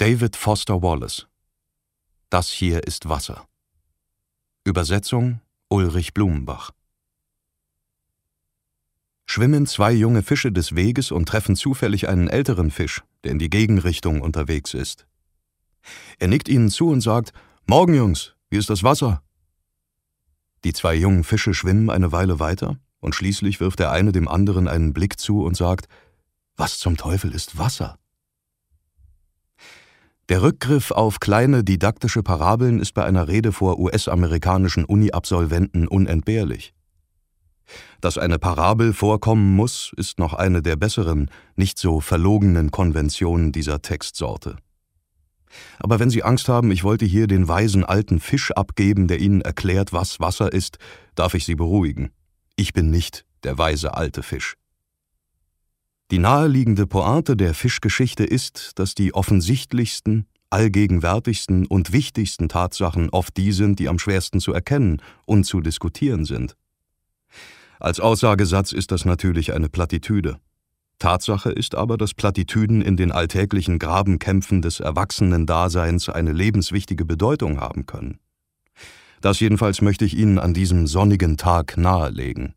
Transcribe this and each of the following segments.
David Foster Wallace Das hier ist Wasser. Übersetzung Ulrich Blumenbach Schwimmen zwei junge Fische des Weges und treffen zufällig einen älteren Fisch, der in die Gegenrichtung unterwegs ist. Er nickt ihnen zu und sagt Morgen, Jungs, wie ist das Wasser? Die zwei jungen Fische schwimmen eine Weile weiter, und schließlich wirft der eine dem anderen einen Blick zu und sagt Was zum Teufel ist Wasser? Der Rückgriff auf kleine didaktische Parabeln ist bei einer Rede vor US-amerikanischen Uni-Absolventen unentbehrlich. Dass eine Parabel vorkommen muss, ist noch eine der besseren, nicht so verlogenen Konventionen dieser Textsorte. Aber wenn Sie Angst haben, ich wollte hier den weisen alten Fisch abgeben, der Ihnen erklärt, was Wasser ist, darf ich Sie beruhigen. Ich bin nicht der weise alte Fisch. Die naheliegende Pointe der Fischgeschichte ist, dass die offensichtlichsten, allgegenwärtigsten und wichtigsten Tatsachen oft die sind, die am schwersten zu erkennen und zu diskutieren sind. Als Aussagesatz ist das natürlich eine Plattitüde. Tatsache ist aber, dass Plattitüden in den alltäglichen Grabenkämpfen des Erwachsenen-Daseins eine lebenswichtige Bedeutung haben können. Das jedenfalls möchte ich Ihnen an diesem sonnigen Tag nahelegen.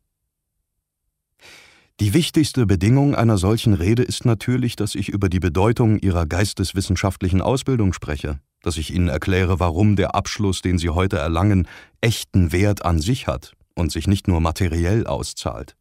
Die wichtigste Bedingung einer solchen Rede ist natürlich, dass ich über die Bedeutung Ihrer geisteswissenschaftlichen Ausbildung spreche, dass ich Ihnen erkläre, warum der Abschluss, den Sie heute erlangen, echten Wert an sich hat und sich nicht nur materiell auszahlt.